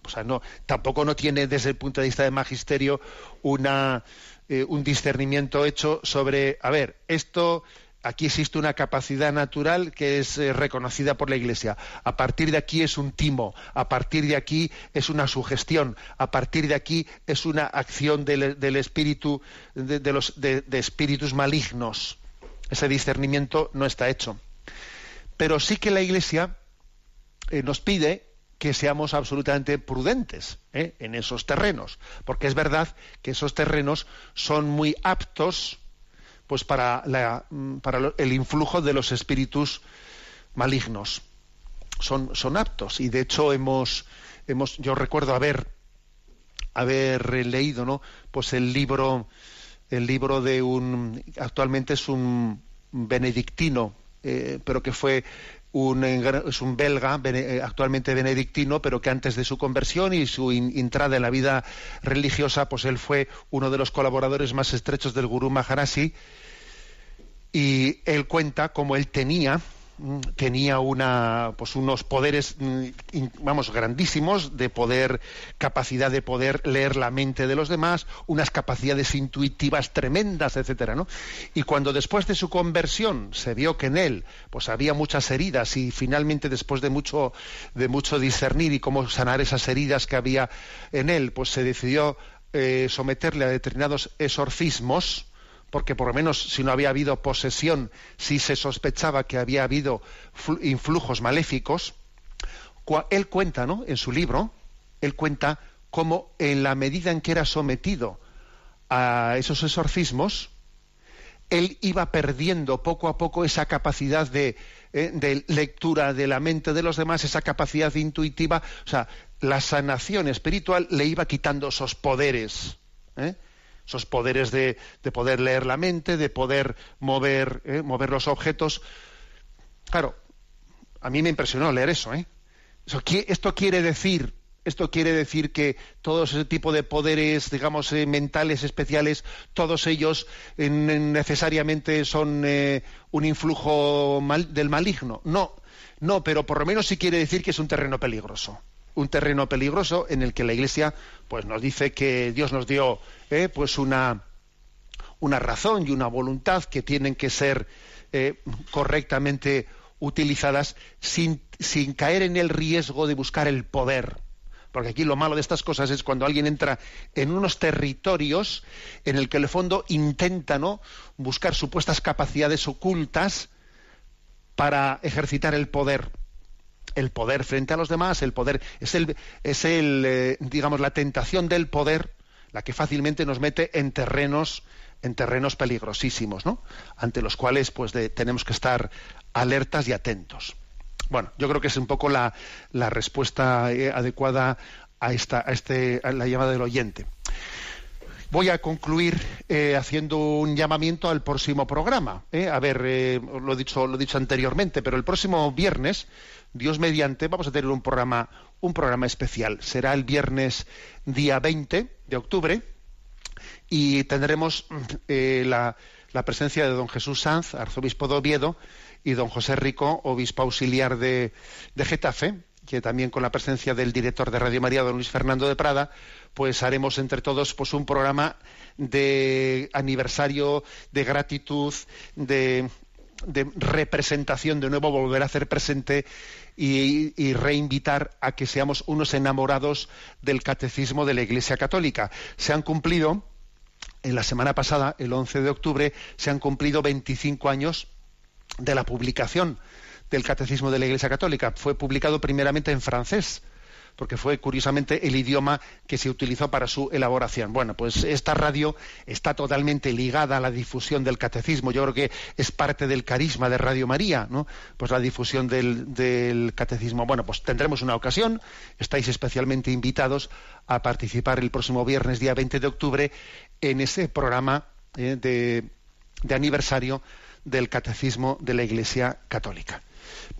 A: o sea, no, tampoco no tiene desde el punto de vista de magisterio una, eh, un discernimiento hecho sobre, a ver, esto aquí existe una capacidad natural que es eh, reconocida por la Iglesia. A partir de aquí es un timo, a partir de aquí es una sugestión, a partir de aquí es una acción del, espíritu, de, los, de, espíritus malignos. Ese discernimiento no está hecho. Pero sí que la Iglesia eh, nos pide que seamos absolutamente prudentes ¿eh? en esos terrenos, porque es verdad que esos terrenos son muy aptos pues para, mm, para el influjo de los espíritus malignos. Son, son aptos y de hecho hemos, hemos yo recuerdo haber haber leído no pues el libro el libro de un actualmente es un benedictino eh, pero que fue es un belga, eh, actualmente benedictino, pero que antes de su conversión y su entrada en la vida religiosa, pues él fue uno de los colaboradores más estrechos del gurú Maharasi. Y él cuenta cómo él tenía tenía una, pues unos poderes, mm, vamos, grandísimos de poder, capacidad de poder leer la mente de los demás, unas capacidades intuitivas tremendas, etcétera, ¿no? Y cuando después de su conversión se vio que en él, pues había muchas heridas y finalmente después de mucho, de mucho discernir y cómo sanar esas heridas que había en él, pues se decidió eh, someterle a determinados exorcismos, porque por lo menos si no había habido posesión, si se sospechaba que había habido influjos maléficos, él cuenta, ¿no? En su libro, él cuenta cómo en la medida en que era sometido a esos exorcismos, él iba perdiendo poco a poco esa capacidad de, eh, de, lectura de la mente de los demás, esa capacidad intuitiva, o sea, la sanación espiritual le iba quitando esos poderes. ¿eh? Esos poderes de, poder leer la mente, de poder mover, eh, mover los objetos. Claro, a mí me impresionó leer eso. ¿eh? esto quiere decir, esto quiere decir que todo ese tipo de poderes, digamos, eh, mentales especiales, todos ellos necesariamente son un influjo del maligno. No, no, pero por lo menos sí quiere decir que es un terreno peligroso un terreno peligroso en el que la Iglesia pues nos dice que Dios nos dio eh, pues una, una razón y una voluntad que tienen que ser eh, correctamente utilizadas sin, sin caer en el riesgo de buscar el poder. Porque aquí lo malo de estas cosas es cuando alguien entra en unos territorios en el que en el fondo intenta buscar supuestas capacidades ocultas para ejercitar el poder el poder frente a los demás, el poder es el es el eh, digamos la tentación del poder la que fácilmente nos mete en terrenos en terrenos peligrosísimos, ¿no? Ante los cuales pues tenemos que estar alertas y atentos. Bueno, yo creo que es un poco la, la respuesta eh, adecuada a esta a este a la llamada del oyente. Voy a concluir eh, haciendo un llamamiento al próximo programa. A ver, lo he dicho, lo he dicho anteriormente, pero el próximo viernes Dios mediante, vamos a tener un programa, un programa especial. Será el viernes día 20 de octubre y tendremos eh, la, presencia de don Jesús Sanz, arzobispo de Oviedo, y don José Rico, obispo auxiliar de, de Getafe, que también con la presencia del director de Radio María, don Luis Fernando de Prada, pues haremos entre todos pues un programa de aniversario, de gratitud, de, de representación, de nuevo volver a hacer presente y, reinvitar a que seamos unos enamorados del catecismo de la Iglesia Católica. Se han cumplido, en la semana pasada, el 11 de octubre, se han cumplido 25 años de la publicación del catecismo de la Iglesia Católica. Fue publicado primeramente en francés porque fue curiosamente el idioma que se utilizó para su elaboración. Bueno, pues esta radio está totalmente ligada a la difusión del catecismo. Yo creo que es parte del carisma de Radio María, ¿no? Pues la difusión del, catecismo. Bueno, pues tendremos una ocasión, estáis especialmente invitados a participar el próximo viernes, día 20 de octubre, en ese programa eh, de aniversario del catecismo de la Iglesia Católica.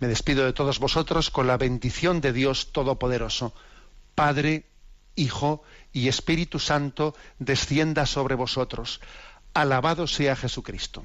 A: Me despido de todos vosotros con la bendición de Dios Todopoderoso, Padre, Hijo y Espíritu Santo descienda sobre vosotros. Alabado sea Jesucristo.